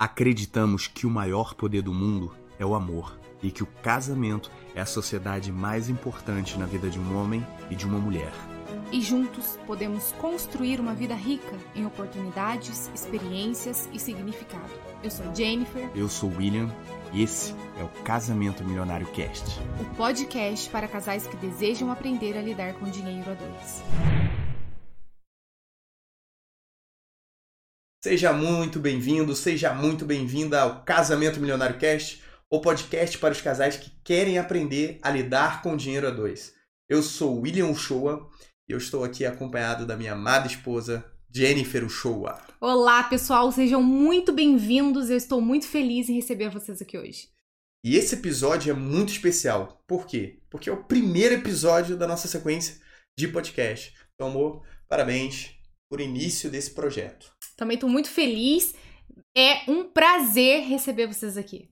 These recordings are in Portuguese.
Acreditamos que o maior poder do mundo é o amor e que o casamento é a sociedade mais importante na vida de um homem e de uma mulher. E juntos podemos construir uma vida rica em oportunidades, experiências e significado. Eu sou Jennifer. Eu sou William e esse é o Casamento Milionário Cast o podcast para casais que desejam aprender a lidar com dinheiro a dois. Seja muito bem-vindo, seja muito bem-vinda ao Casamento Milionário Cast, o podcast para os casais que querem aprender a lidar com dinheiro a dois. Eu sou William Uchoa e eu estou aqui acompanhado da minha amada esposa, Jennifer Uchoa. Olá, pessoal, sejam muito bem-vindos. Eu estou muito feliz em receber vocês aqui hoje. E esse episódio é muito especial. Por quê? Porque é o primeiro episódio da nossa sequência de podcast. Então, amor, parabéns por início desse projeto. Também estou muito feliz. É um prazer receber vocês aqui.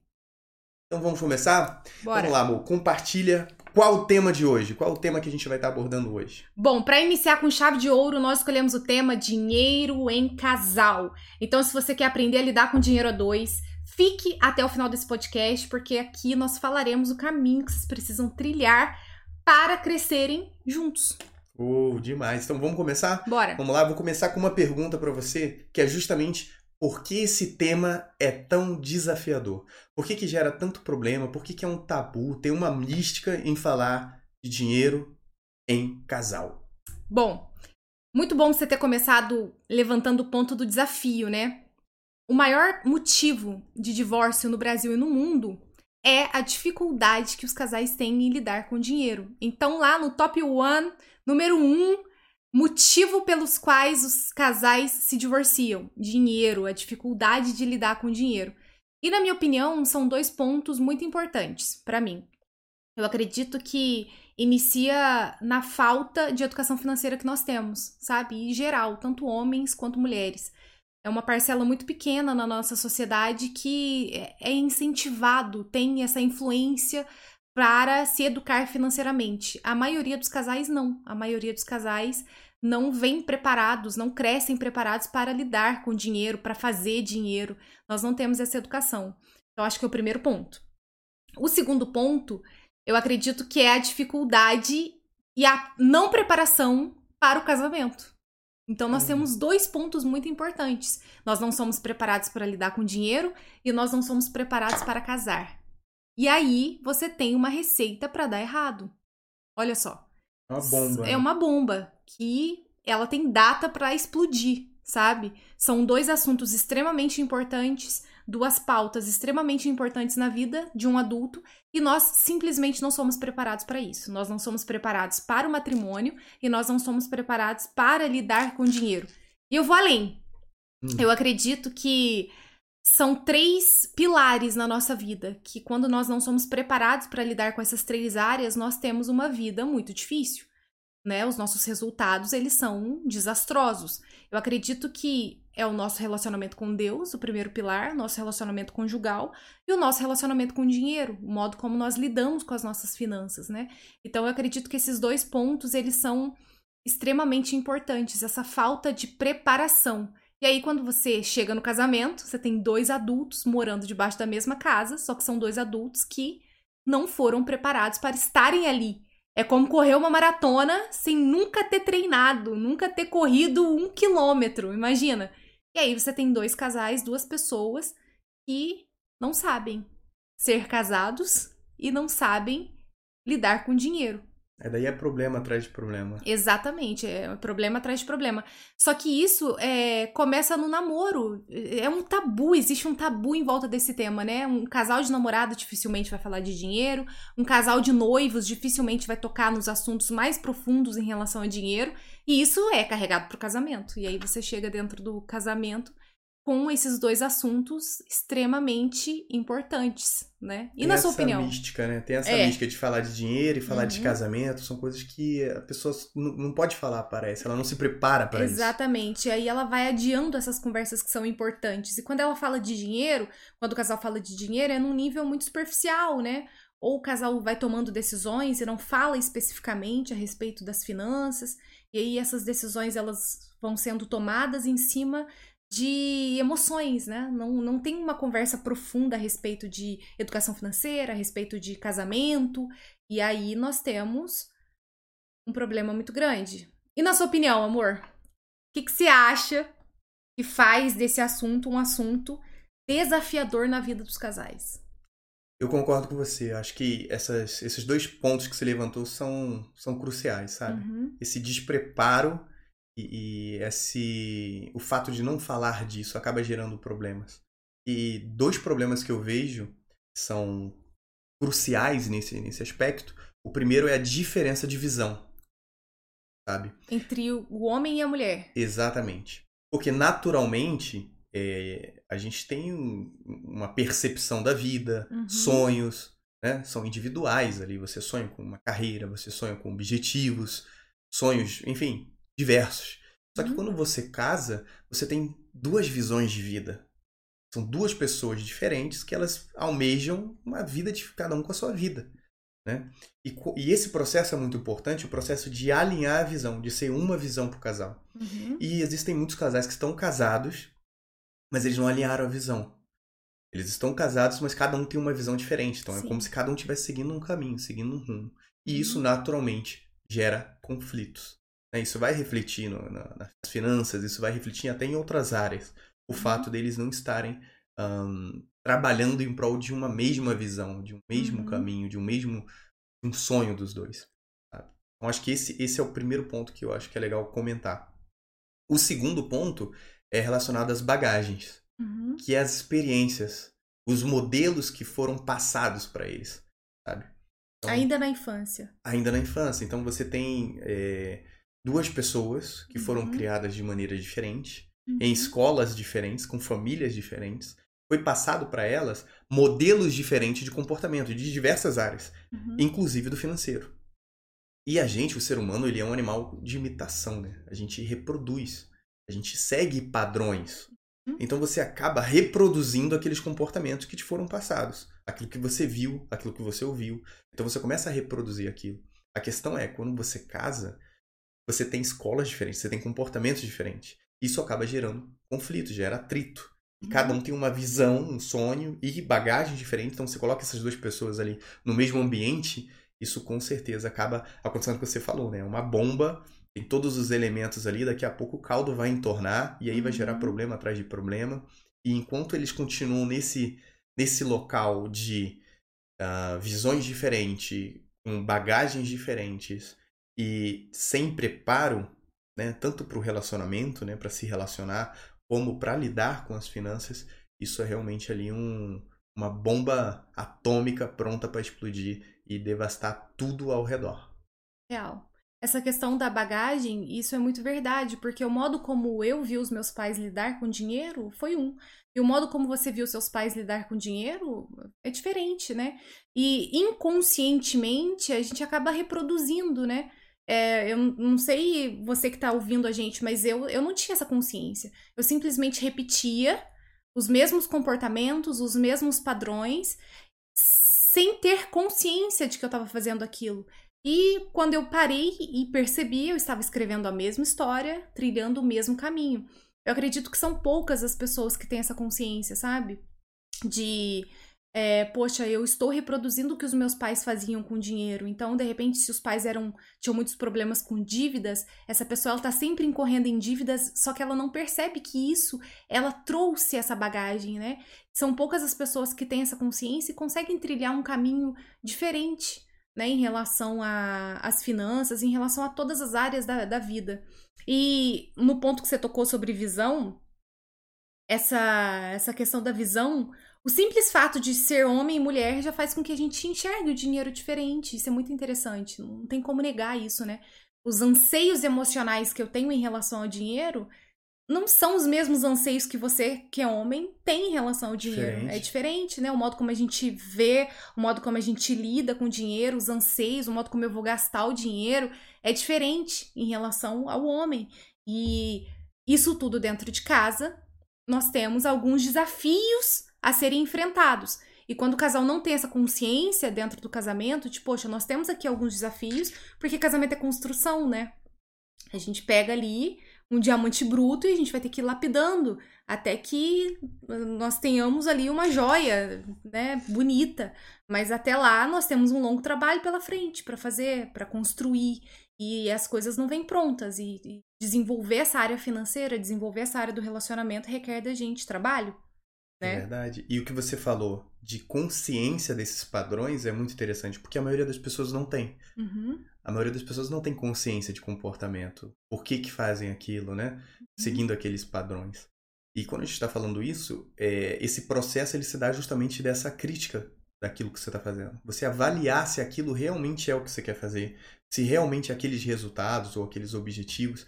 Então vamos começar? Bora. Vamos lá, amor. Compartilha qual o tema de hoje? Qual o tema que a gente vai estar abordando hoje? Bom, para iniciar com chave de ouro, nós escolhemos o tema dinheiro em casal. Então, se você quer aprender a lidar com dinheiro a dois, fique até o final desse podcast, porque aqui nós falaremos o caminho que vocês precisam trilhar para crescerem juntos. Oh, demais. Então vamos começar? Bora. Vamos lá, vou começar com uma pergunta para você, que é justamente por que esse tema é tão desafiador? Por que, que gera tanto problema? Por que, que é um tabu? Tem uma mística em falar de dinheiro em casal. Bom, muito bom você ter começado levantando o ponto do desafio, né? O maior motivo de divórcio no Brasil e no mundo é a dificuldade que os casais têm em lidar com dinheiro. Então, lá no top one, número um, motivo pelos quais os casais se divorciam: dinheiro, a dificuldade de lidar com dinheiro. E, na minha opinião, são dois pontos muito importantes para mim. Eu acredito que inicia na falta de educação financeira que nós temos, sabe? Em geral, tanto homens quanto mulheres. É uma parcela muito pequena na nossa sociedade que é incentivado, tem essa influência para se educar financeiramente. A maioria dos casais não. A maioria dos casais não vem preparados, não crescem preparados para lidar com dinheiro, para fazer dinheiro. Nós não temos essa educação. Então, acho que é o primeiro ponto. O segundo ponto, eu acredito que é a dificuldade e a não preparação para o casamento. Então, nós temos dois pontos muito importantes. Nós não somos preparados para lidar com dinheiro e nós não somos preparados para casar. E aí, você tem uma receita para dar errado. Olha só. É uma bomba. É né? uma bomba que ela tem data para explodir, sabe? São dois assuntos extremamente importantes, duas pautas extremamente importantes na vida de um adulto e nós simplesmente não somos preparados para isso. Nós não somos preparados para o matrimônio e nós não somos preparados para lidar com dinheiro. E eu vou além. Hum. Eu acredito que são três pilares na nossa vida, que quando nós não somos preparados para lidar com essas três áreas, nós temos uma vida muito difícil, né? Os nossos resultados, eles são desastrosos. Eu acredito que é o nosso relacionamento com Deus, o primeiro pilar, nosso relacionamento conjugal e o nosso relacionamento com o dinheiro, o modo como nós lidamos com as nossas finanças, né? Então eu acredito que esses dois pontos, eles são extremamente importantes, essa falta de preparação. E aí, quando você chega no casamento, você tem dois adultos morando debaixo da mesma casa, só que são dois adultos que não foram preparados para estarem ali. É como correr uma maratona sem nunca ter treinado, nunca ter corrido um quilômetro, imagina. E aí você tem dois casais, duas pessoas que não sabem ser casados e não sabem lidar com dinheiro. É daí é problema atrás de problema. Exatamente, é problema atrás de problema. Só que isso é, começa no namoro. É um tabu, existe um tabu em volta desse tema, né? Um casal de namorado dificilmente vai falar de dinheiro, um casal de noivos dificilmente vai tocar nos assuntos mais profundos em relação a dinheiro, e isso é carregado pro casamento. E aí você chega dentro do casamento com esses dois assuntos extremamente importantes, né? E Tem na sua essa opinião? mística, né? Tem essa É. mística de falar de dinheiro e falar de Uhum. casamento. São coisas que a pessoa não não pode falar, parece. Ela não se prepara para isso. Exatamente. Aí ela vai adiando essas conversas que são importantes. E quando ela fala de dinheiro, quando o casal fala de dinheiro, é num nível muito superficial, né? Ou o casal vai tomando decisões e não fala especificamente a respeito das finanças. E aí essas decisões elas vão sendo tomadas em cima de emoções, né? Não, não tem uma conversa profunda a respeito de educação financeira, a respeito de casamento. E aí nós temos um problema muito grande. E na sua opinião, amor, o que, que você acha que faz desse assunto um assunto desafiador na vida dos casais? Eu concordo com você. Acho que essas, esses dois pontos que você levantou são, são cruciais, sabe? Uhum. Esse despreparo e, e esse o fato de não falar disso acaba gerando problemas. E dois problemas que eu vejo são cruciais nesse, nesse aspecto. O primeiro é a diferença de visão, sabe? Entre o homem e a mulher. Exatamente. Porque naturalmente é, a gente tem um, uma percepção da vida, Uhum. sonhos, né? São individuais ali. Você sonha com uma carreira, você sonha com objetivos, sonhos, enfim, diversos. Só que Uhum. quando você casa, você tem duas visões de vida. São duas pessoas diferentes que elas almejam uma vida de cada um com a sua vida. Né? E, e esse processo é muito importante, o processo de alinhar a visão, de ser uma visão para o casal. Uhum. E existem muitos casais que estão casados, mas eles não alinharam a visão. Eles estão casados, mas cada um tem uma visão diferente. Então é Sim. como se cada um estivesse seguindo um caminho, seguindo um rumo. E isso Uhum. naturalmente gera conflitos. Né? Isso vai refletir no- na- nas finanças, isso vai refletir até em outras áreas. O Uhum. fato deles não estarem ahn, trabalhando em prol de uma mesma visão, de um mesmo Uhum. caminho, de um mesmo um sonho dos dois. sabe? Então acho que esse, esse é o primeiro ponto que eu acho que é legal comentar. O segundo ponto é relacionado às bagagens, Uhum. que é as experiências, os modelos que foram passados para eles, sabe? Então, Ainda na infância. ainda na infância. Então você tem é, duas pessoas que foram Uhum. criadas de maneira diferente, Uhum. em escolas diferentes, com famílias diferentes. Foi passado para elas modelos diferentes de comportamento de diversas áreas, Uhum. inclusive do financeiro. E a gente, o ser humano, ele é um animal de imitação, né? A gente reproduz, a gente segue padrões. Uhum. Então você acaba reproduzindo aqueles comportamentos que te foram passados, aquilo que você viu, aquilo que você ouviu. Então você começa a reproduzir aquilo. A questão é, quando você casa, você tem escolas diferentes, você tem comportamentos diferentes. Isso acaba gerando conflito, gera atrito. E Uhum. cada um tem uma visão, um sonho e bagagem diferente. Então você coloca essas duas pessoas ali no mesmo ambiente, isso com certeza acaba acontecendo o que você falou, né? Uma bomba, tem todos os elementos ali, daqui a pouco o caldo vai entornar e aí vai gerar Uhum. problema atrás de problema. E enquanto eles continuam nesse, nesse local de ah, visões diferentes, com bagagens diferentes e sem preparo, né, tanto para o relacionamento, né, para se relacionar, como para lidar com as finanças, isso é realmente ali um, uma bomba atômica pronta para explodir e devastar tudo ao redor. Real. Essa questão da bagagem, isso é muito verdade, porque o modo como eu vi os meus pais lidar com dinheiro foi um. E o modo como você viu seus pais lidar com dinheiro é diferente, né? E inconscientemente a gente acaba reproduzindo, né? É, eu não sei você que tá ouvindo a gente, mas eu, eu não tinha essa consciência. Eu simplesmente repetia os mesmos comportamentos, os mesmos padrões, sem ter consciência de que eu tava fazendo aquilo. E quando eu parei e percebi, eu estava escrevendo a mesma história, trilhando o mesmo caminho. Eu acredito que são poucas as pessoas que têm essa consciência, sabe? De, é, poxa, eu estou reproduzindo o que os meus pais faziam com dinheiro. Então, de repente, se os pais eram tinham muitos problemas com dívidas, essa pessoa ela tá sempre incorrendo em dívidas, só que ela não percebe que isso, ela trouxe essa bagagem, né? São poucas as pessoas que têm essa consciência e conseguem trilhar um caminho diferente né, em relação às finanças, em relação a todas as áreas da, da vida. E no ponto que você tocou sobre visão, essa, essa questão da visão, o simples fato de ser homem e mulher já faz com que a gente enxergue o dinheiro diferente. Isso é muito interessante. Não tem como negar isso, né? Os anseios emocionais que eu tenho em relação ao dinheiro não são os mesmos anseios que você, que é homem, tem em relação ao dinheiro. Diferente. É diferente, né? O modo como a gente vê, o modo como a gente lida com o dinheiro, os anseios, o modo como eu vou gastar o dinheiro é diferente em relação ao homem. E isso tudo dentro de casa, nós temos alguns desafios a serem enfrentados. E quando o casal não tem essa consciência dentro do casamento, de, poxa, nós temos aqui alguns desafios, porque casamento é construção, né? A gente pega ali um diamante bruto e a gente vai ter que ir lapidando até que nós tenhamos ali uma joia, né, bonita. Mas até lá nós temos um longo trabalho pela frente para fazer, para construir e as coisas não vêm prontas e, desenvolver essa área financeira, desenvolver essa área do relacionamento requer da gente trabalho. Né? É verdade. E o que você falou de consciência desses padrões é muito interessante, porque a maioria das pessoas não tem. Uhum. A maioria das pessoas não tem consciência de comportamento. Por que que fazem aquilo, né? Uhum. Seguindo aqueles padrões. E quando a gente está falando isso, é, esse processo ele se dá justamente dessa crítica daquilo que você está fazendo. Você avaliar se aquilo realmente é o que você quer fazer, se realmente aqueles resultados ou aqueles objetivos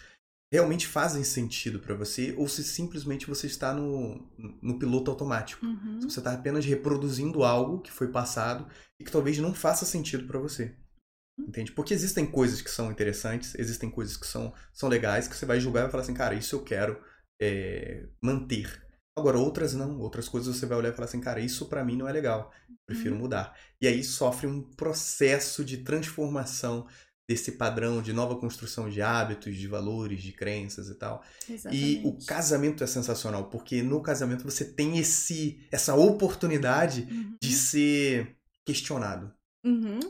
realmente fazem sentido para você ou se simplesmente você está no, no piloto automático. Uhum. Se você está apenas reproduzindo algo que foi passado e que talvez não faça sentido para você. Entende? Porque existem coisas que são interessantes, existem coisas que são, são legais, que você vai julgar e vai falar assim, cara, isso eu quero é, manter. Agora, outras não. Outras coisas você vai olhar e falar assim, cara, isso para mim não é legal. Prefiro Uhum. mudar. E aí sofre um processo de transformação desse padrão de nova construção de hábitos, de valores, de crenças e tal. Exatamente. E o casamento é sensacional, porque no casamento você tem esse essa oportunidade Uhum. de ser questionado, Uhum.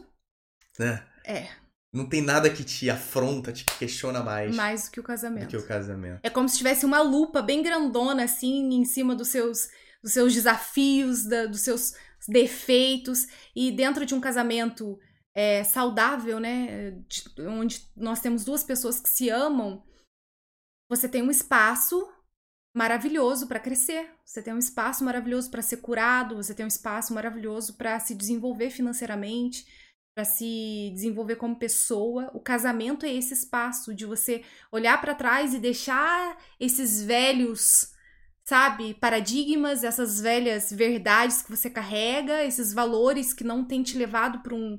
né? É, Não tem nada que te afronta, te questiona mais, mais do que o do casamento. que o casamento. É como se tivesse uma lupa bem grandona, assim, em cima dos seus, dos seus desafios, da- dos seus defeitos. E dentro de um casamento é, saudável, né? de- onde nós temos duas pessoas que se amam, você tem um espaço maravilhoso para crescer. Você tem um espaço maravilhoso para ser curado, você tem um espaço maravilhoso para se desenvolver financeiramente, para se desenvolver como pessoa. O casamento é esse espaço de você olhar para trás e deixar esses velhos, sabe, paradigmas, essas velhas verdades que você carrega, esses valores que não têm te levado para um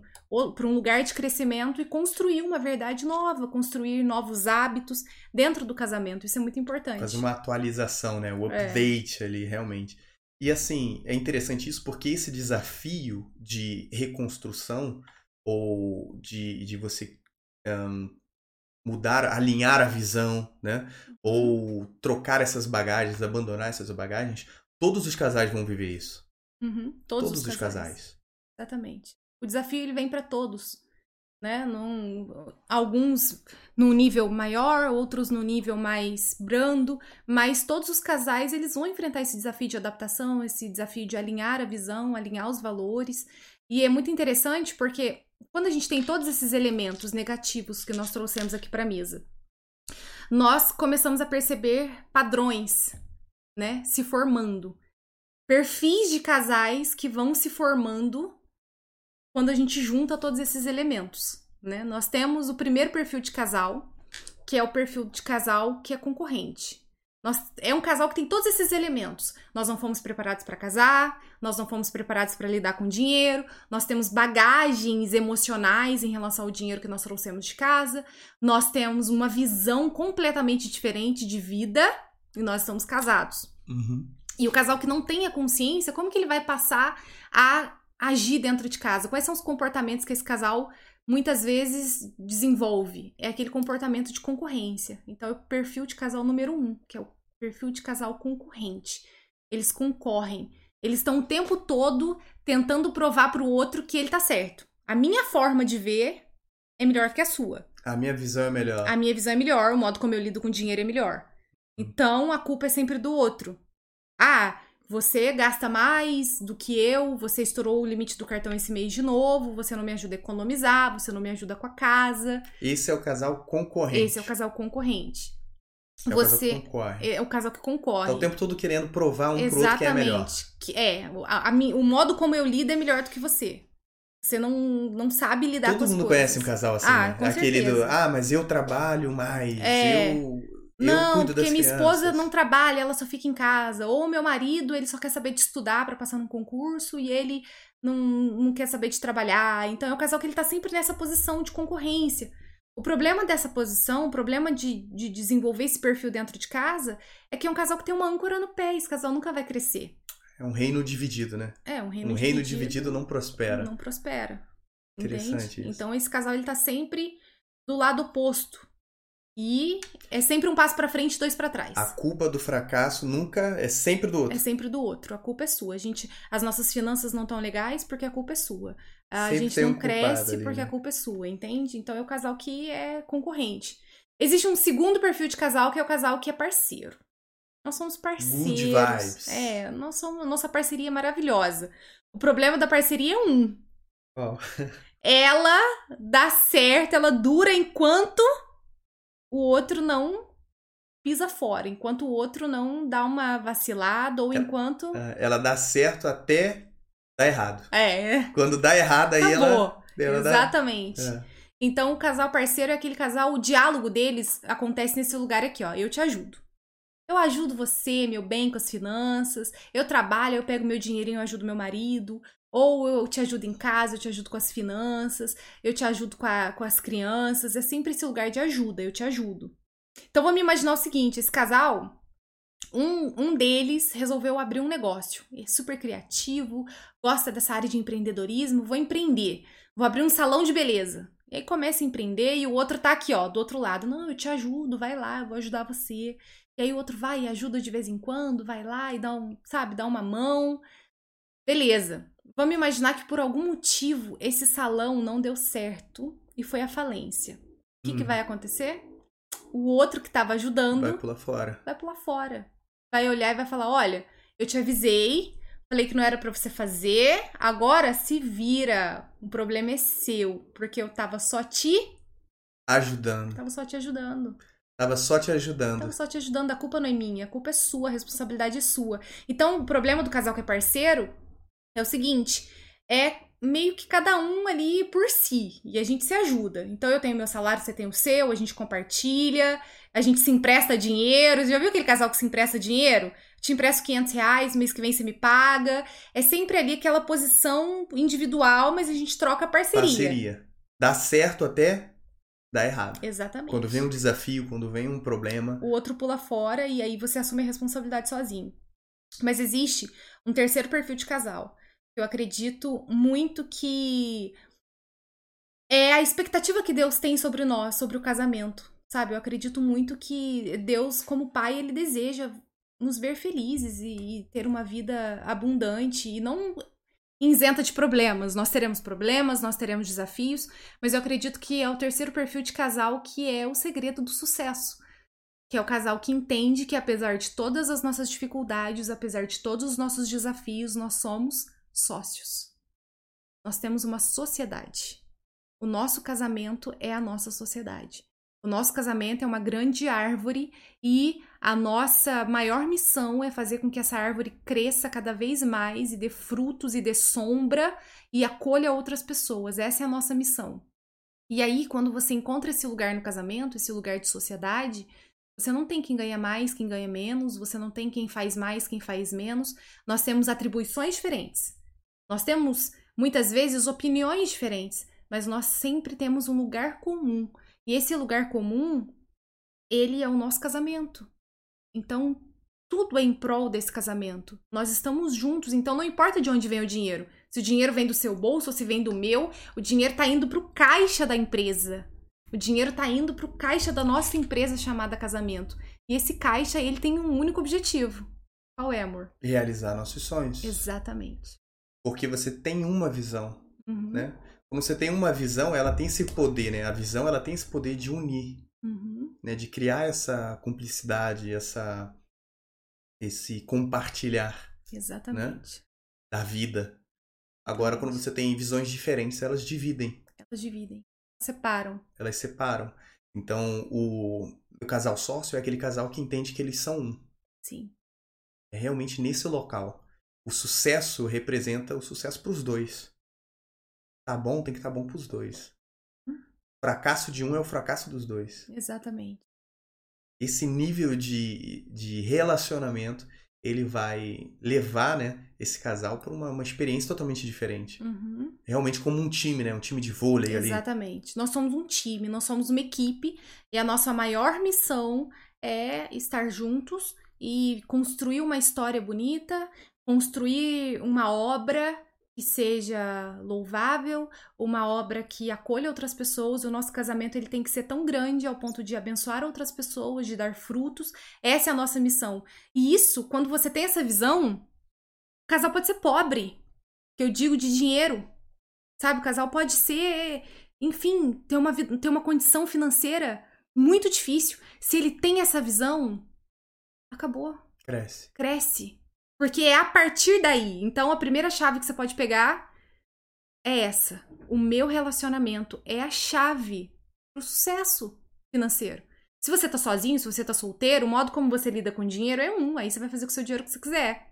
para um lugar de crescimento e construir uma verdade nova, construir novos hábitos dentro do casamento. Isso é muito importante. Fazer uma atualização, né? O É. update ali, realmente. E assim, é interessante isso porque esse desafio de reconstrução ou de, de você ahn, mudar, alinhar a visão, né? Ou trocar essas bagagens, abandonar essas bagagens, todos os casais vão viver isso. Uhum, Todos, Todos, os casais. Exatamente. O desafio ele vem para todos, né? Num, alguns num nível maior, outros no nível mais brando, mas todos os casais eles vão enfrentar esse desafio de adaptação, esse desafio de alinhar a visão, alinhar os valores. E é muito interessante porque quando a gente tem todos esses elementos negativos que nós trouxemos aqui para a mesa, nós começamos a perceber padrões, né, se formando. Perfis de casais que vão se formando quando a gente junta todos esses elementos, né? Nós temos o primeiro perfil de casal, que é o perfil de casal que é concorrente. Nós, é um casal que tem todos esses elementos. Nós não fomos preparados para casar, nós não fomos preparados para lidar com dinheiro, nós temos bagagens emocionais em relação ao dinheiro que nós trouxemos de casa, nós temos uma visão completamente diferente de vida e nós estamos casados. Uhum. E o casal que não tem a consciência, como que ele vai passar a agir dentro de casa? Quais são os comportamentos que esse casal muitas vezes desenvolve? É aquele comportamento de concorrência. Então, é o perfil de casal número um, que é o perfil de casal concorrente. Eles concorrem. Eles estão o tempo todo tentando provar para o outro que ele tá certo. A minha forma de ver é melhor que a sua. A minha visão é melhor. A minha visão é melhor, o modo como eu lido com dinheiro é melhor. Então a culpa é sempre do outro. Ah, você gasta mais do que eu, você estourou o limite do cartão esse mês de novo, você não me ajuda a economizar, você não me ajuda com a casa. Esse é o casal concorrente. Esse é o casal concorrente. É o você casal que concorre. é o casal que concorre. Tá o tempo todo querendo provar um pro outro que é melhor. Exatamente. Que é, a- a o modo como eu lido é melhor do que você. Você não, não sabe lidar com Todo as mundo coisas. conhece um casal assim, Ah, né? com Aquele do, certeza. ah, mas eu trabalho mais, É. eu Não, porque minha crianças. esposa não trabalha, ela só fica em casa. Ou meu marido, ele só quer saber de estudar pra passar num concurso e ele não, não quer saber de trabalhar. Então é o casal que ele tá sempre nessa posição de concorrência. O problema dessa posição, o problema de, de desenvolver esse perfil dentro de casa, é que é um casal que tem uma âncora no pé. Esse casal nunca vai crescer. É um reino dividido, né? É, um reino um reino dividido não prospera. não prospera. Interessante Entende? isso. Então esse casal ele tá sempre do lado oposto. E é sempre um passo pra frente, dois pra trás. A culpa do fracasso nunca é sempre do outro. É sempre do outro. A culpa é sua. A gente, as nossas finanças não estão legais porque a culpa é sua. A Sempre gente não um cresce ali, porque né? a culpa é sua, entende? Então é o casal que é concorrente. Existe um segundo perfil de casal que é o casal que é parceiro. Nós somos parceiros. vibes. É, nós somos, nossa parceria é maravilhosa. O problema da parceria é um. Ó, Ela dá certo, ela dura enquanto o outro não pisa fora, enquanto o outro não dá uma vacilada ou É. enquanto ela dá certo até dar errado. é, Quando dá errado, aí ela, acabou. ela dá. Exatamente. É. Então, o casal parceiro é aquele casal, o diálogo deles acontece nesse lugar aqui, ó. Eu te ajudo. Eu ajudo você, meu bem, com as finanças. Eu trabalho, eu pego meu dinheirinho, eu ajudo meu marido. Ou eu te ajudo em casa, eu te ajudo com as finanças. Eu te ajudo com, a- com as crianças. É sempre esse lugar de ajuda, eu te ajudo. Então, vamos imaginar o seguinte: esse casal, um, um deles resolveu abrir um negócio. É super criativo, gosta dessa área de empreendedorismo. Vou empreender. Vou abrir um salão de beleza. E aí começa a empreender e o outro tá aqui, ó, do outro lado. Não, eu te ajudo, vai lá, eu vou ajudar você. E aí o outro vai e ajuda de vez em quando, vai lá e dá um, sabe, dá uma mão. Beleza. Vamos imaginar que por algum motivo esse salão não deu certo e foi à falência. O que, que Uhum. vai acontecer? O outro que tava ajudando Vai pular fora. vai pular fora. Vai olhar e vai falar: olha, eu te avisei, falei que não era pra você fazer, agora se vira. O problema é seu, porque eu tava só te. Ajudando. Tava só te ajudando. Tava só te ajudando. Tava só te ajudando, a culpa não é minha, a culpa é sua, a responsabilidade é sua. Então, o problema do casal que é parceiro é o seguinte: é meio que cada um ali por si. E a gente se ajuda. Então, eu tenho meu salário, você tem o seu, a gente compartilha, a gente se empresta dinheiro. Você já viu aquele casal que se empresta dinheiro? Te empresto 500 reais, mês que vem você me paga. É sempre ali aquela posição individual, mas a gente troca parceria. Parceria. Dá certo até dar errado. Exatamente. Quando vem um desafio, quando vem um problema. o outro pula fora e aí você assume a responsabilidade sozinho. Mas existe um terceiro perfil de casal. Eu acredito muito que é a expectativa que Deus tem sobre nós, sobre o casamento. Sabe? Eu acredito muito que Deus, como pai, ele deseja nos ver felizes e, e ter uma vida abundante e não isenta de problemas. Nós teremos problemas, nós teremos desafios, mas eu acredito que é o terceiro perfil de casal que é o segredo do sucesso que é o casal que entende que apesar de todas as nossas dificuldades, apesar de todos os nossos desafios, nós somos sócios. Nós temos uma sociedade. O nosso casamento é a nossa sociedade. O nosso casamento é uma grande árvore e a nossa maior missão é fazer com que essa árvore cresça cada vez mais e dê frutos e dê sombra e acolha outras pessoas. Essa é a nossa missão. E aí, quando você encontra esse lugar no casamento, esse lugar de sociedade, você não tem quem ganha mais, quem ganha menos, você não tem quem faz mais, quem faz menos. Nós temos atribuições diferentes. Nós temos, muitas vezes, opiniões diferentes, mas nós sempre temos um lugar comum. E esse lugar comum, ele é o nosso casamento. Então, tudo é em prol desse casamento. Nós estamos juntos, então não importa de onde vem o dinheiro. Se o dinheiro vem do seu bolso ou se vem do meu, o dinheiro está indo para o caixa da empresa. O dinheiro tá indo pro caixa da nossa empresa chamada casamento. E esse caixa, ele tem um único objetivo. Qual é, amor? Realizar nossos sonhos. Exatamente. Porque você tem uma visão, Uhum. né? Como você tem uma visão, ela tem esse poder, né? A visão, ela tem esse poder de unir, Uhum. né? De criar essa cumplicidade, essa esse compartilhar Exatamente. da vida. Agora, quando você tem visões diferentes, elas dividem, Elas dividem. Separam. elas separam. Então, o, o casal sócio é aquele casal que entende que eles são um. Sim. É realmente nesse local. O sucesso representa o sucesso para os dois. Tá bom, tem que estar tá bom para os dois. Hum. Fracasso de um é o fracasso dos dois. Exatamente. Esse nível de, de relacionamento, ele vai levar né, esse casal para uma, uma experiência totalmente diferente. Uhum. Realmente como um time, né? Um time de vôlei ali. Exatamente. Nós somos um time, nós somos uma equipe e a nossa maior missão é estar juntos e construir uma história bonita, construir uma obra que seja louvável, uma obra que acolha outras pessoas. O nosso casamento ele tem que ser tão grande ao ponto de abençoar outras pessoas, de dar frutos. Essa é a nossa missão. E isso, quando você tem essa visão, o casal pode ser pobre, que eu digo de dinheiro. Sabe, o casal pode ser, enfim, ter uma, ter uma condição financeira muito difícil. Se ele tem essa visão, acabou. Cresce. Cresce. Porque é a partir daí. Então, a primeira chave que você pode pegar é essa. O meu relacionamento é a chave pro sucesso financeiro. Se você tá sozinho, se você tá solteiro, o modo como você lida com dinheiro é um. Aí você vai fazer com o seu dinheiro o que você quiser.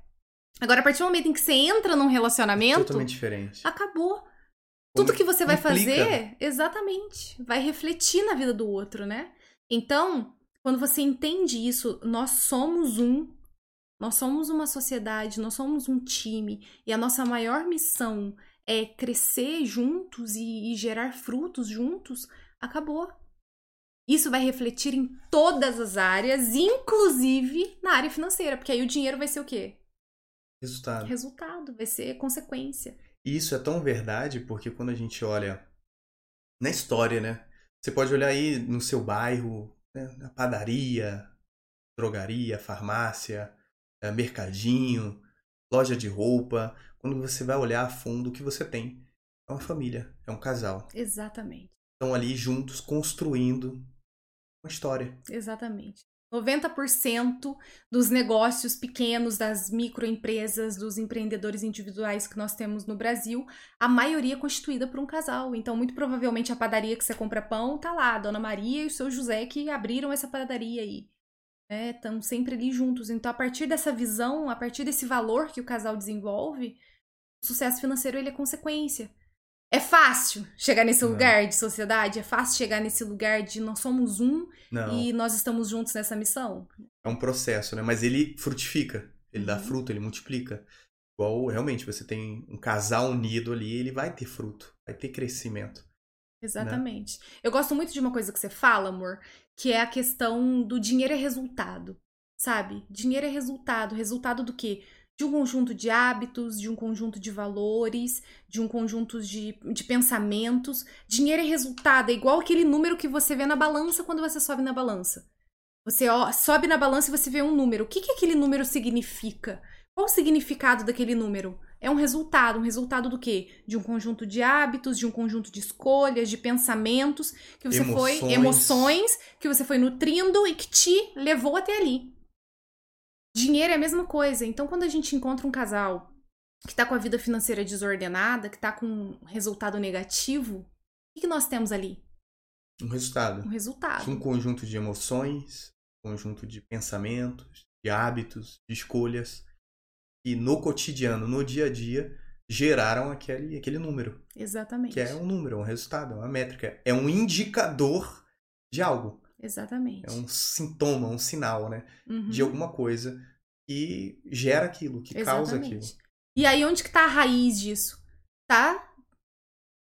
Agora, a partir do momento em que você entra num relacionamento. Totalmente diferente. Acabou. Tudo que você vai implica. fazer, exatamente, vai refletir na vida do outro, né? Então, quando você entende isso, nós somos um nós somos uma sociedade, nós somos um time e a nossa maior missão é crescer juntos e, e gerar frutos juntos. Acabou. Isso vai refletir em todas as áreas, inclusive na área financeira, porque aí o dinheiro vai ser o quê? Resultado. Resultado, vai ser consequência. E isso é tão verdade porque quando a gente olha na história, né? Você pode olhar aí no seu bairro, né? na padaria, drogaria, farmácia, mercadinho, loja de roupa. Quando você vai olhar a fundo, o que você tem é uma família, é um casal. Exatamente. Estão ali juntos construindo uma história. Exatamente. 90% dos negócios pequenos, das microempresas, dos empreendedores individuais que nós temos no Brasil, a maioria é constituída por um casal. Então, muito provavelmente, a padaria que você compra pão tá lá, a Dona Maria e o seu José que abriram essa padaria aí. Estão sempre ali juntos. Então, a partir dessa visão, a partir desse valor que o casal desenvolve, o sucesso financeiro ele é consequência. É fácil chegar nesse Não. lugar de sociedade? É fácil chegar nesse lugar de nós somos um Não, e nós estamos juntos nessa missão? é um processo, né? Mas ele frutifica, ele dá Uhum. fruto, ele multiplica. Igual, realmente, você tem um casal unido ali, ele vai ter fruto, vai ter crescimento. Exatamente. Eu gosto muito de uma coisa que você fala, amor, que é a questão do dinheiro é resultado. Sabe? Dinheiro é resultado. Resultado do quê? De um conjunto de hábitos, de um conjunto de valores, de um conjunto de, de pensamentos. Dinheiro é resultado, é igual aquele número que você vê na balança quando você sobe na balança. Você ó, sobe na balança e você vê um número. O que, que aquele número significa? Qual o significado daquele número? É um resultado. Um resultado do quê? De um conjunto de hábitos, de um conjunto de escolhas, de pensamentos que você foi, Emoções. emoções que você foi nutrindo e que te levou até ali. Dinheiro é a mesma coisa. Então, quando a gente encontra um casal que tá com a vida financeira desordenada, que tá com um resultado negativo, o que, que nós temos ali? Um resultado. Um resultado. Um conjunto de emoções, um conjunto de pensamentos, de hábitos, de escolhas, que no cotidiano, no dia a dia, geraram aquele, aquele número. Exatamente. Que é um número, é um resultado, é uma métrica. É um indicador de algo. Exatamente. É um sintoma, um sinal, né? Uhum. De alguma coisa que gera aquilo, que causa aquilo. Exatamente. E aí, onde que tá a raiz disso? Tá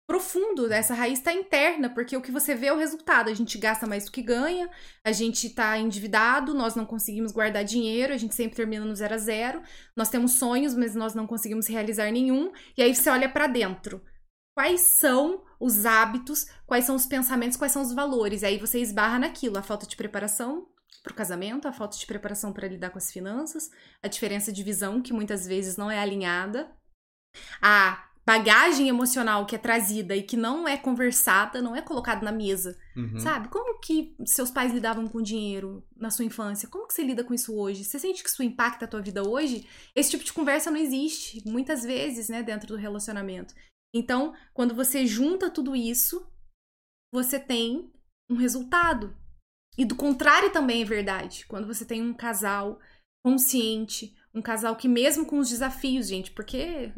profundo, né? essa raiz tá interna, porque o que você vê é o resultado. A gente gasta mais do que ganha, a gente tá endividado, nós não conseguimos guardar dinheiro, a gente sempre termina no zero a zero. Nós temos sonhos, mas nós não conseguimos realizar nenhum. E aí você olha pra dentro. Quais são os hábitos, quais são os pensamentos, quais são os valores? E aí você esbarra naquilo, a falta de preparação pro casamento, a falta de preparação para lidar com as finanças, a diferença de visão que muitas vezes não é alinhada, a bagagem emocional que é trazida e que não é conversada, não é colocada na mesa, Uhum. sabe? Como que seus pais lidavam com dinheiro na sua infância? Como que você lida com isso hoje? Você sente que isso impacta a tua vida hoje? Esse tipo de conversa não existe, muitas vezes, né, dentro do relacionamento. Então, quando você junta tudo isso, você tem um resultado. E do contrário também é verdade. Quando você tem um casal consciente, um casal que mesmo com os desafios, gente, porque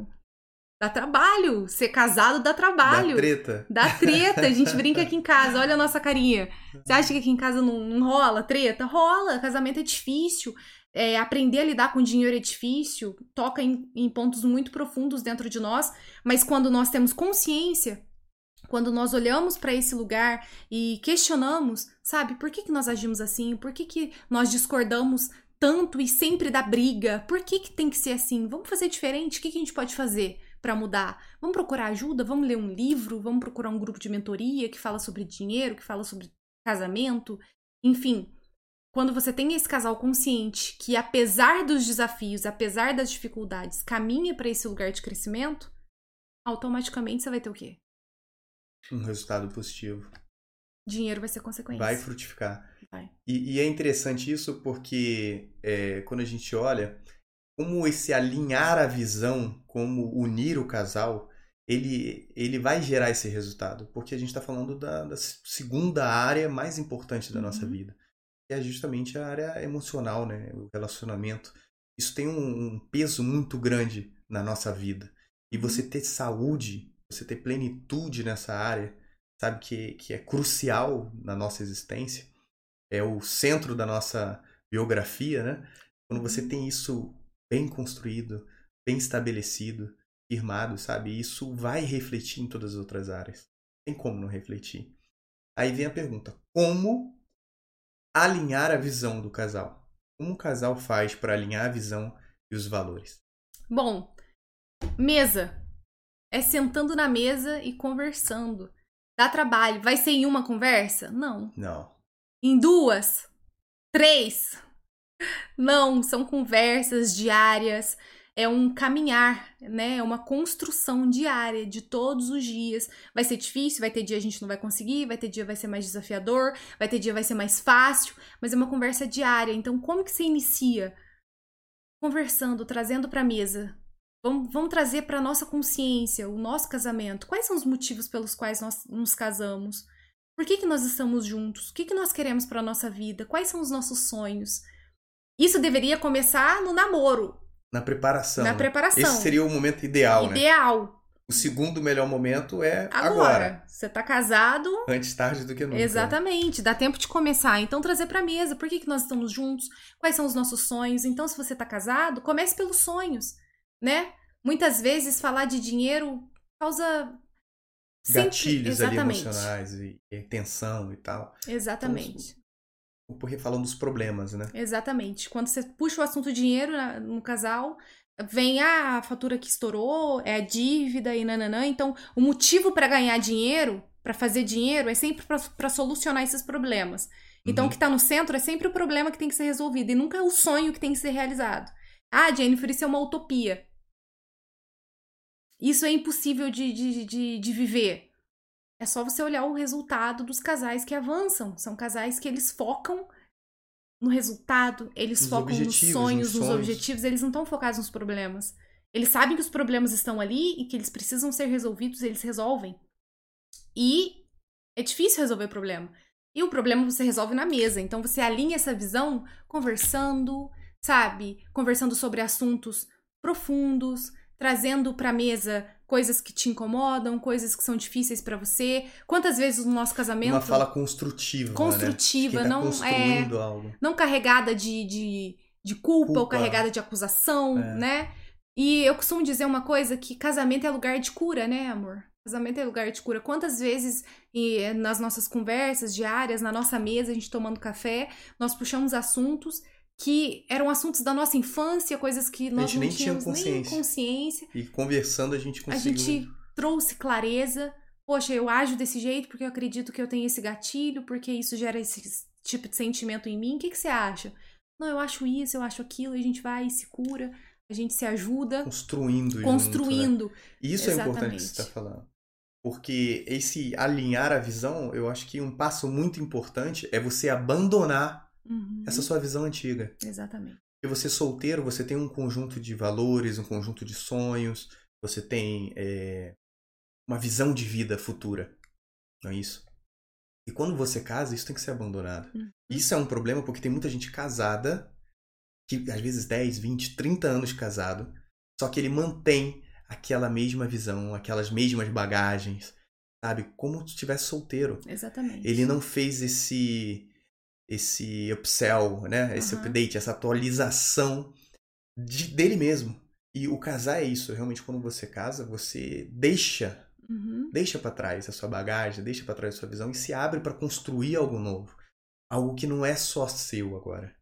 dá trabalho, ser casado dá trabalho. Da treta. Dá treta, a gente brinca aqui em casa, olha a nossa carinha. Você acha que aqui em casa não, não rola treta? Rola, casamento é difícil. É, aprender a lidar com dinheiro é difícil, toca em, em pontos muito profundos dentro de nós, mas quando nós temos consciência, quando nós olhamos para esse lugar e questionamos, sabe, por que, que nós agimos assim? Por que, que nós discordamos tanto e sempre dá briga? Por que, que tem que ser assim? Vamos fazer diferente? O que, que a gente pode fazer para mudar? Vamos procurar ajuda? Vamos ler um livro? Vamos procurar um grupo de mentoria que fala sobre dinheiro, que fala sobre casamento? Enfim, quando você tem esse casal consciente que, apesar dos desafios, apesar das dificuldades, caminha para esse lugar de crescimento, automaticamente você vai ter o quê? Um resultado positivo. Dinheiro vai ser consequência. Vai frutificar. Vai. E, e é interessante isso porque é, quando a gente olha como esse alinhar a visão, como unir o casal, ele, ele vai gerar esse resultado. Porque a gente está falando da, da, segunda área mais importante da uhum. nossa vida. Que é justamente a área emocional, né? O relacionamento. Isso tem um, um peso muito grande na nossa vida. E você uhum. ter saúde, você ter plenitude nessa área, sabe, que, que é crucial na nossa existência, é o centro da nossa biografia, né? Quando você uhum. tem isso bem construído, bem estabelecido, firmado, sabe? Isso vai refletir em todas as outras áreas. Tem como não refletir. Aí vem a pergunta: como alinhar a visão do casal? Como um casal faz para alinhar a visão e os valores? Bom, mesa. É sentando na mesa e conversando. Dá trabalho. Vai ser em uma conversa? Não. Não. Em duas? Três? Não, são conversas diárias, é um caminhar, né? É uma construção diária de todos os dias. Vai ser difícil, vai ter dia a gente não vai conseguir, vai ter dia vai ser mais desafiador, vai ter dia vai ser mais fácil, mas é uma conversa diária. Então, como que você inicia? Conversando, trazendo para a mesa. Vamos, vamos trazer para nossa consciência o nosso casamento. Quais são os motivos pelos quais nós nos casamos? Por que, que nós estamos juntos? O que, que nós queremos para a nossa vida? Quais são os nossos sonhos? Isso deveria começar no namoro. Na preparação. Na né? preparação. Esse seria o momento ideal, ideal. né? Ideal. O segundo melhor momento é agora. agora. Você tá casado. Antes tarde do que nunca. Exatamente. Dá tempo de começar. Então, trazer pra mesa. Por que, que nós estamos juntos? Quais são os nossos sonhos? Então, se você tá casado, comece pelos sonhos, né? Muitas vezes, falar de dinheiro causa... Gatilhos ali emocionais e, e tensão e tal. Exatamente. Porque falam dos problemas, né? Exatamente. Quando você puxa o assunto dinheiro no casal, vem ah, a fatura que estourou, é a dívida e nananã. Então, o motivo para ganhar dinheiro, para fazer dinheiro, é sempre para solucionar esses problemas. Então, uhum. o que está no centro é sempre o problema que tem que ser resolvido e nunca o sonho que tem que ser realizado. Ah, Jennifer, isso é uma utopia. Isso é impossível de, de, de, de viver. É só você olhar o resultado dos casais que avançam. São casais que eles focam no resultado, eles nos focam nos sonhos, nos, sonhos. objetivos, eles não estão focados nos problemas. Eles sabem que os problemas estão ali e que eles precisam ser resolvidos, eles resolvem. E é difícil resolver o problema. E o problema você resolve na mesa. Então você alinha essa visão conversando, sabe? Conversando sobre assuntos profundos, trazendo para a mesa coisas que te incomodam, coisas que são difíceis para você. Quantas vezes no nosso casamento. Uma fala construtiva. Né? Construtiva, né? não é. Algo. Não carregada de, de, de culpa, culpa, ou carregada de acusação, é. né? E eu costumo dizer uma coisa: que casamento é lugar de cura, né, amor? Casamento é lugar de cura. Quantas vezes e, nas nossas conversas diárias, na nossa mesa, a gente tomando café, nós puxamos assuntos que eram assuntos da nossa infância, coisas que nós não tínhamos consciência. nem consciência. E conversando a gente conseguiu. A gente trouxe clareza. Poxa, eu ajo desse jeito porque eu acredito que eu tenho esse gatilho, porque isso gera esse tipo de sentimento em mim. O que, que você acha? Não, eu acho isso, eu acho aquilo, e a gente vai e se cura, a gente se ajuda. Construindo. Construindo. Junto, né? Isso Exatamente. é importante que você está falando. Porque esse alinhar a visão, eu acho que um passo muito importante é você abandonar Uhum. Essa sua visão antiga. Exatamente. E você solteiro, você tem um conjunto de valores, um conjunto de sonhos, você tem é, uma visão de vida futura. Não é isso? E quando você casa, isso tem que ser abandonado. Uhum. Isso é um problema porque tem muita gente casada, que às vezes 10, 20, 30 anos casado, só que ele mantém aquela mesma visão, aquelas mesmas bagagens, sabe? Como se estivesse solteiro. Exatamente. Ele não fez esse esse upsell, né? Esse uhum. update, essa atualização de, dele mesmo. E o casar é isso. Realmente, quando você casa, você deixa, uhum. deixa para trás a sua bagagem, deixa para trás a sua visão e se abre para construir algo novo. Algo que não é só seu agora.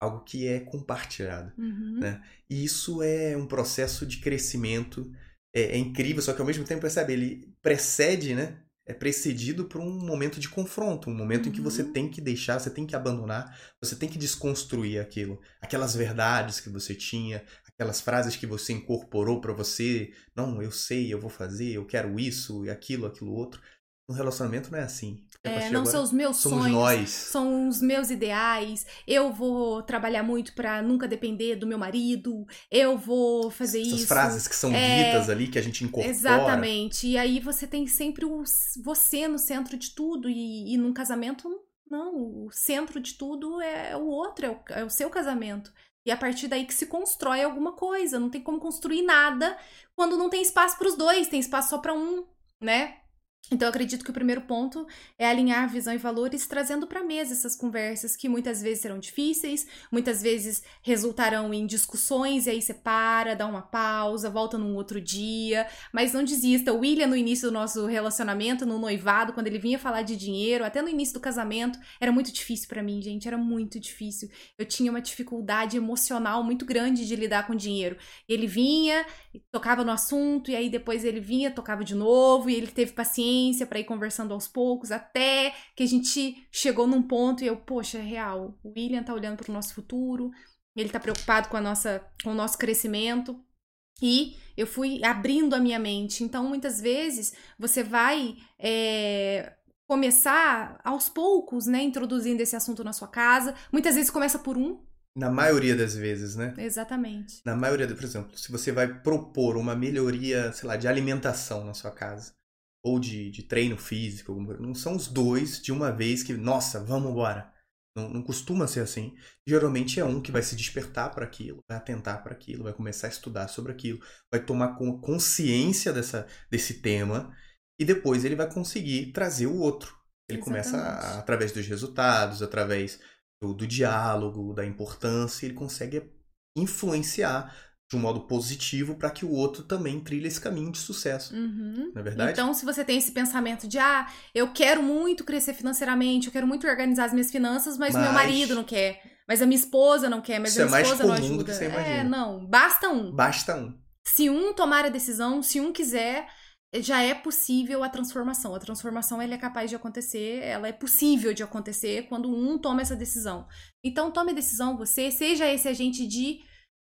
Algo que é compartilhado, uhum. né? E isso é um processo de crescimento é, é incrível, só que ao mesmo tempo, percebe, ele precede, né? É precedido por um momento de confronto, um momento uhum. em que você Uhum. tem que deixar, você tem que abandonar, você tem que desconstruir aquilo. Aquelas verdades que você tinha, aquelas frases que você incorporou pra você. Não, eu sei, eu vou fazer, eu quero isso e aquilo, aquilo outro. No relacionamento não é assim. É, não são os meus somos sonhos, nós. são os meus ideais. Eu vou trabalhar muito pra nunca depender do meu marido. Eu vou fazer Essas isso. frases que são É, ditas ali, que a gente incorpora. Exatamente. E aí você tem sempre o, você no centro de tudo. E, e num casamento, não. O centro de tudo é o outro, é o, é o seu casamento. E é a partir daí que se constrói alguma coisa. Não tem como construir nada quando não tem espaço para os dois, tem espaço só para um, né? Então, acredito que o primeiro ponto é alinhar visão e valores, trazendo para mesa essas conversas que muitas vezes serão difíceis, muitas vezes resultarão em discussões, e aí você para, dá uma pausa, volta num outro dia, mas não desista. O William, no início do nosso relacionamento, no noivado, quando ele vinha falar de dinheiro, até no início do casamento, era muito difícil para mim, gente, era muito difícil. Eu tinha uma dificuldade emocional muito grande de lidar com dinheiro. Ele vinha, tocava no assunto, e aí depois ele vinha, tocava de novo, e ele teve paciência para ir conversando aos poucos, até que a gente chegou num ponto e eu, poxa, é real, o William tá olhando para o nosso futuro, ele tá preocupado com a nossa com o nosso crescimento. E eu fui abrindo a minha mente. Então, muitas vezes, você vai é, começar aos poucos, né? Introduzindo esse assunto na sua casa. Muitas vezes começa por um. Na maioria das vezes, né? Exatamente. Na maioria, por exemplo, se você vai propor uma melhoria, sei lá, de alimentação na sua casa, ou de, de treino físico, não são os dois de uma vez que, nossa, vamos embora. Não, não costuma ser assim. Geralmente é um que vai se despertar para aquilo, vai atentar para aquilo, vai começar a estudar sobre aquilo, vai tomar con- consciência dessa, desse tema e depois ele vai conseguir trazer o outro. Ele começa, a- Exatamente. através dos resultados, através do, do diálogo, da importância, ele consegue influenciar de um modo positivo para que o outro também trilhe esse caminho de sucesso. Uhum. Não é verdade? Então, se você tem esse pensamento de, ah, eu quero muito crescer financeiramente, eu quero muito organizar as minhas finanças, mas, meu Mas- marido não quer, mas a minha esposa não quer, mas Isso a é minha mais esposa não ajuda. que você é, imagina. não, basta um. Basta um. Se um tomar a decisão, se um quiser, já é possível a transformação. A transformação ela é capaz de acontecer, ela é possível de acontecer quando um toma essa decisão. Então tome a decisão você, seja esse agente de,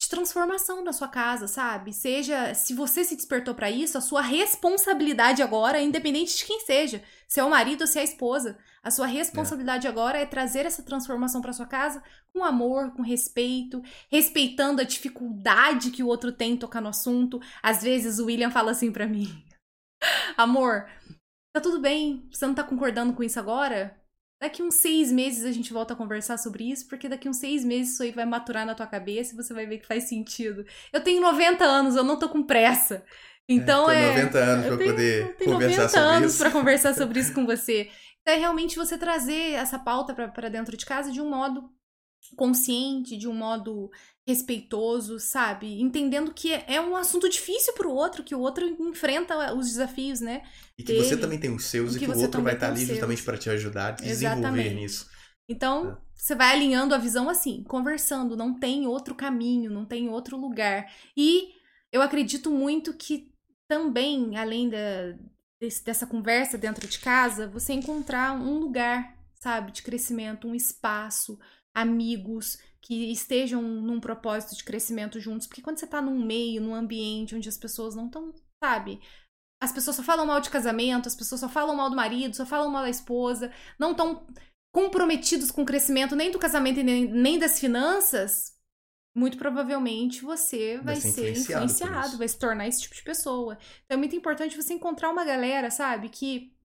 de transformação da sua casa, sabe? Seja, se você se despertou para isso, a sua responsabilidade agora, independente de quem seja, se é o marido ou se é a esposa, a sua responsabilidade agora é trazer essa transformação para sua casa com amor, com respeito, respeitando a dificuldade que o outro tem em tocar no assunto. Às vezes o William fala assim pra mim: Amor, tá tudo bem, você não tá concordando com isso agora? Daqui uns seis meses a gente volta a conversar sobre isso, porque daqui uns seis meses isso aí vai maturar na tua cabeça e você vai ver que faz sentido. Eu tenho 90 anos, eu não tô com pressa. Então Tem é. 90 anos eu pra tenho- poder tenho conversar 90 sobre anos isso. pra conversar sobre isso com você. Então é realmente você trazer essa pauta pra dentro de casa de um modo consciente, de um modo respeitoso, sabe? Entendendo que é é um assunto difícil pro outro, que o outro enfrenta os desafios, né? E que você dele, também tem os seus e que que o você outro vai também estar ali seus. justamente para te ajudar a desenvolver Exatamente. nisso. Então, É. você vai alinhando a visão assim, conversando, não tem outro caminho, não tem outro lugar. E eu acredito muito que também, além da, desse- dessa conversa dentro de casa, você encontrar um lugar, sabe, de crescimento, um espaço, amigos que estejam num propósito de crescimento juntos. Porque quando você tá num meio, num ambiente onde as pessoas não estão, sabe? As pessoas só falam mal de casamento, as pessoas só falam mal do marido, só falam mal da esposa, não estão comprometidos com o crescimento nem do casamento e nem, nem das finanças, muito provavelmente você vai, Vai ser influenciado influenciado, vai se tornar esse tipo de pessoa. Então é muito importante você encontrar uma galera, sabe, que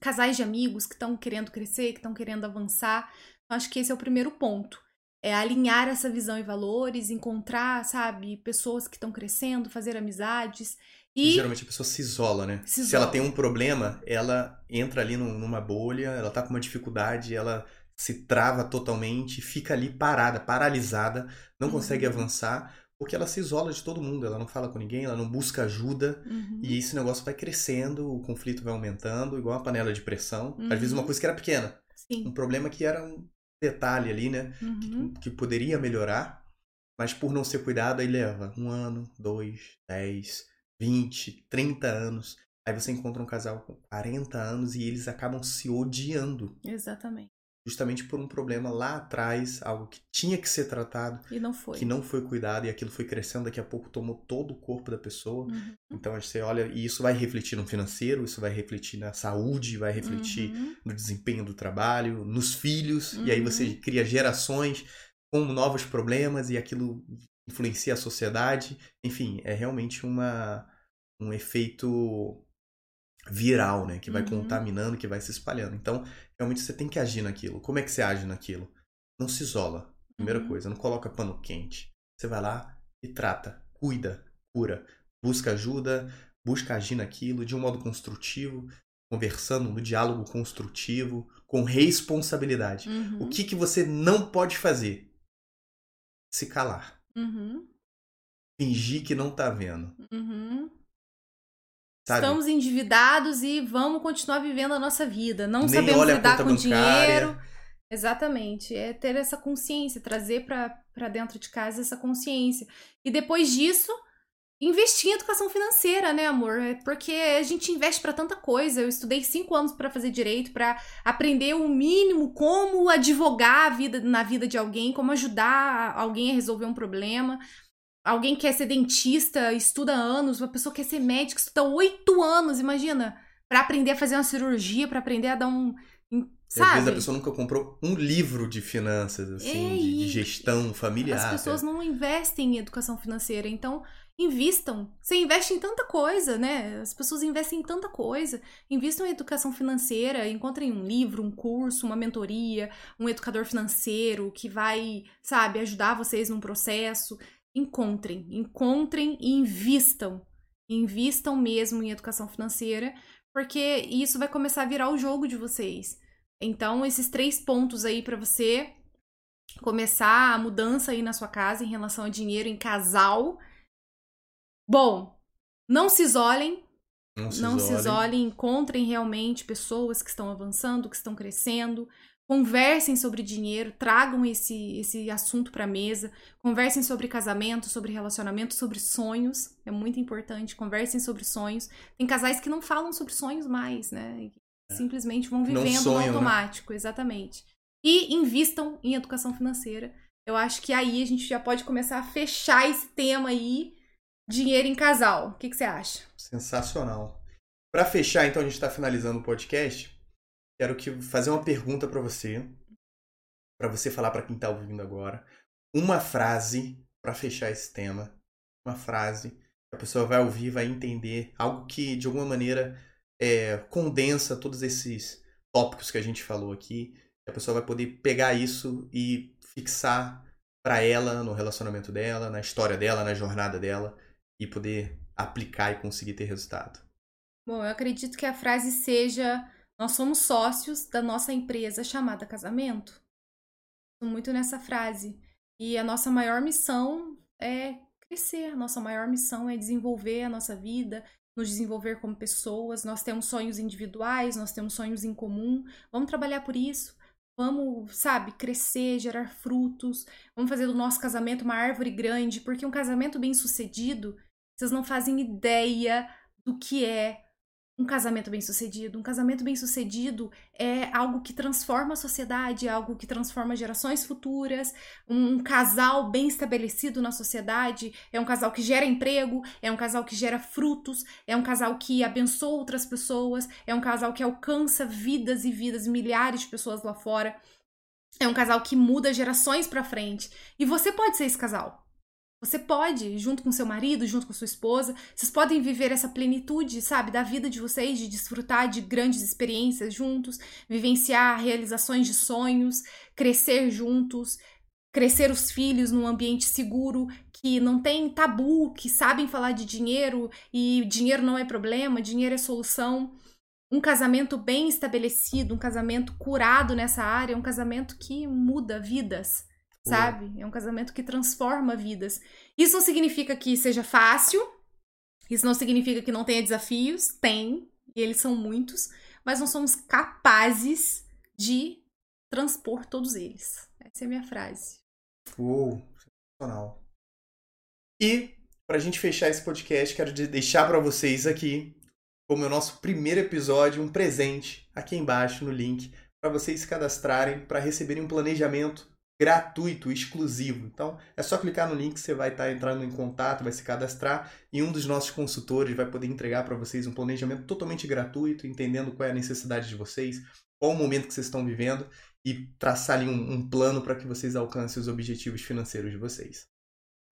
casais de amigos que estão querendo crescer, que estão querendo avançar. Acho que esse é o primeiro ponto. É alinhar essa visão e valores, encontrar, sabe, pessoas que estão crescendo, fazer amizades. E geralmente a pessoa se isola, né? Se Se ela isola. tem um problema, ela entra ali num- numa bolha, ela tá com uma dificuldade, ela se trava totalmente, fica ali parada, paralisada, não consegue Uhum. avançar, porque ela se isola de todo mundo, ela não fala com ninguém, ela não busca ajuda, Uhum. e esse negócio vai crescendo, o conflito vai aumentando, igual uma panela de pressão. Às vezes Uhum. uma coisa que era pequena, um Sim. problema que era um detalhe ali, né? Uhum. que poderia melhorar, mas por não ser cuidado aí leva um ano, dois, dez, 20, 30 anos. Aí você encontra um casal com 40 anos e eles acabam se odiando. Exatamente. Justamente por um problema lá atrás, algo que tinha que ser tratado, E não foi. que não foi cuidado e aquilo foi crescendo, daqui a pouco tomou todo o corpo da pessoa. Uhum. Então você olha, e isso vai refletir no financeiro, isso vai refletir na saúde, vai refletir Uhum. no desempenho do trabalho, nos filhos, e aí você Uhum. cria gerações com novos problemas e aquilo influencia a sociedade. Enfim, é realmente uma, um efeito viral, né? Que vai Uhum. contaminando, que vai se espalhando. Então, realmente você tem que agir naquilo. Como é que você age naquilo? Não se isola. Primeira Uhum. coisa, não coloca pano quente. Você vai lá e trata, cuida, cura, busca ajuda, busca agir naquilo de um modo construtivo, conversando no diálogo construtivo, com responsabilidade. Uhum. O que, que você não pode fazer? Se calar. Uhum. Fingir que não tá vendo. Uhum. Sabe? Estamos endividados e vamos continuar vivendo a nossa vida. Não Nem sabemos lidar com bancária. dinheiro. Exatamente. É ter essa consciência, trazer pra dentro de casa essa consciência. E depois disso, investir em educação financeira, né, amor? É Porque a gente investe pra tanta coisa. Eu estudei cinco anos pra fazer direito, pra aprender o mínimo como advogar a vida, na vida de alguém, como ajudar alguém a resolver um problema. Alguém quer ser dentista, estuda anos, uma pessoa quer ser médica, estuda oito anos, imagina, Pra aprender a fazer uma cirurgia, pra aprender a dar um, em- E às vezes sabe? a pessoa nunca comprou um livro de finanças, assim, É, de, gestão familiar. As pessoas não investem em educação financeira, então invistam. Você investe em tanta coisa, né? As pessoas investem em tanta coisa. Invistam em educação financeira, encontrem um livro, um curso, uma mentoria, um educador financeiro que vai, sabe, ajudar vocês num processo. Encontrem, encontrem e invistam. Invistam mesmo em educação financeira, porque isso vai começar a virar o jogo de vocês. Então, esses três pontos aí pra você começar a mudança aí na sua casa em relação a dinheiro em casal. Bom, não se isolem, Não se não se isolem. isolem, encontrem realmente pessoas que estão avançando, que estão crescendo. Conversem sobre dinheiro, tragam esse, esse assunto para mesa. Conversem sobre casamento, sobre relacionamento, sobre sonhos. É muito importante. Conversem sobre sonhos. Tem casais que não falam sobre sonhos mais, né? E Simplesmente vão É. Vivendo no né? automático, exatamente. E invistam em educação financeira. Eu acho que aí a gente já pode começar a fechar esse tema aí, dinheiro em casal. O que, que você acha? Sensacional. Pra fechar, então, a gente tá finalizando o podcast. Quero que fazer uma pergunta pra você, Pra você falar pra quem tá ouvindo agora, uma frase pra fechar esse tema, uma frase que a pessoa vai ouvir, vai entender, algo que de alguma maneira é, condensa todos esses tópicos que a gente falou aqui. A pessoa vai poder pegar isso e fixar pra ela no relacionamento dela, na história dela, na jornada dela e poder aplicar e conseguir ter resultado. Bom, eu acredito que a frase seja: Nós somos sócios da nossa empresa chamada casamento. Muito nessa frase. E a nossa maior missão é crescer, a nossa maior missão é desenvolver a nossa vida, nos desenvolver como pessoas. Nós temos sonhos individuais, nós temos sonhos em comum. Vamos trabalhar por isso. Vamos, sabe, crescer, gerar frutos. Vamos fazer do nosso casamento uma árvore grande, porque um casamento bem sucedido, vocês não fazem ideia do que é um casamento bem sucedido. Um casamento bem sucedido é algo que transforma a sociedade, é algo que transforma gerações futuras. Um, casal bem estabelecido na sociedade é um casal que gera emprego, é um casal que gera frutos, é um casal que abençoa outras pessoas, é um casal que alcança vidas e vidas, milhares de pessoas lá fora. É um casal que muda gerações pra frente. E você pode ser esse casal. Você pode, junto com seu marido, junto com sua esposa, vocês podem viver essa plenitude, sabe, da vida de vocês, de desfrutar de grandes experiências juntos, vivenciar realizações de sonhos, crescer juntos, crescer os filhos num ambiente seguro, que não tem tabu, que sabem falar de dinheiro e dinheiro não é problema, dinheiro é solução. Um casamento bem estabelecido, um casamento curado nessa área, um casamento que muda vidas. Sabe? É um casamento que transforma vidas. Isso não significa que seja fácil, isso não significa que não tenha desafios, tem, e eles são muitos, mas nós somos capazes de transpor todos eles. Essa é a minha frase. Uou, sensacional. E pra gente fechar esse podcast, quero deixar para vocês aqui, como é o nosso primeiro episódio, um presente aqui embaixo no link para vocês se cadastrarem para receberem um planejamento gratuito, exclusivo. Então, é só clicar no link, você vai estar tá entrando em contato, vai se cadastrar e um dos nossos consultores vai poder entregar para vocês um planejamento totalmente gratuito, entendendo qual é a necessidade de vocês, qual o momento que vocês estão vivendo e traçar ali um, um plano para que vocês alcancem os objetivos financeiros de vocês.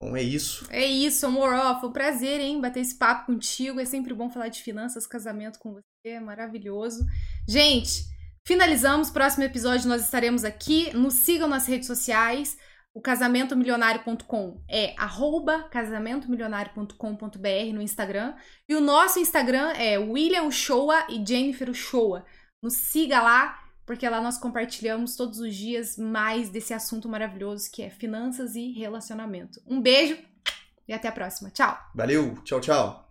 Bom, é isso. É isso, amor. Foi um prazer, hein? Bater esse papo contigo. É sempre bom falar de finanças, casamento com você. É maravilhoso. Gente, Finalizamos. Próximo episódio nós estaremos aqui. Nos sigam nas redes sociais. O casamentomilionário.com é arroba casamentomilionário.com.br no Instagram. E o nosso Instagram é William Showa e Jennifer Showa. Nos siga lá, porque lá nós compartilhamos todos os dias mais desse assunto maravilhoso que é finanças e relacionamento. Um beijo e até a próxima. Tchau! Valeu, tchau, tchau!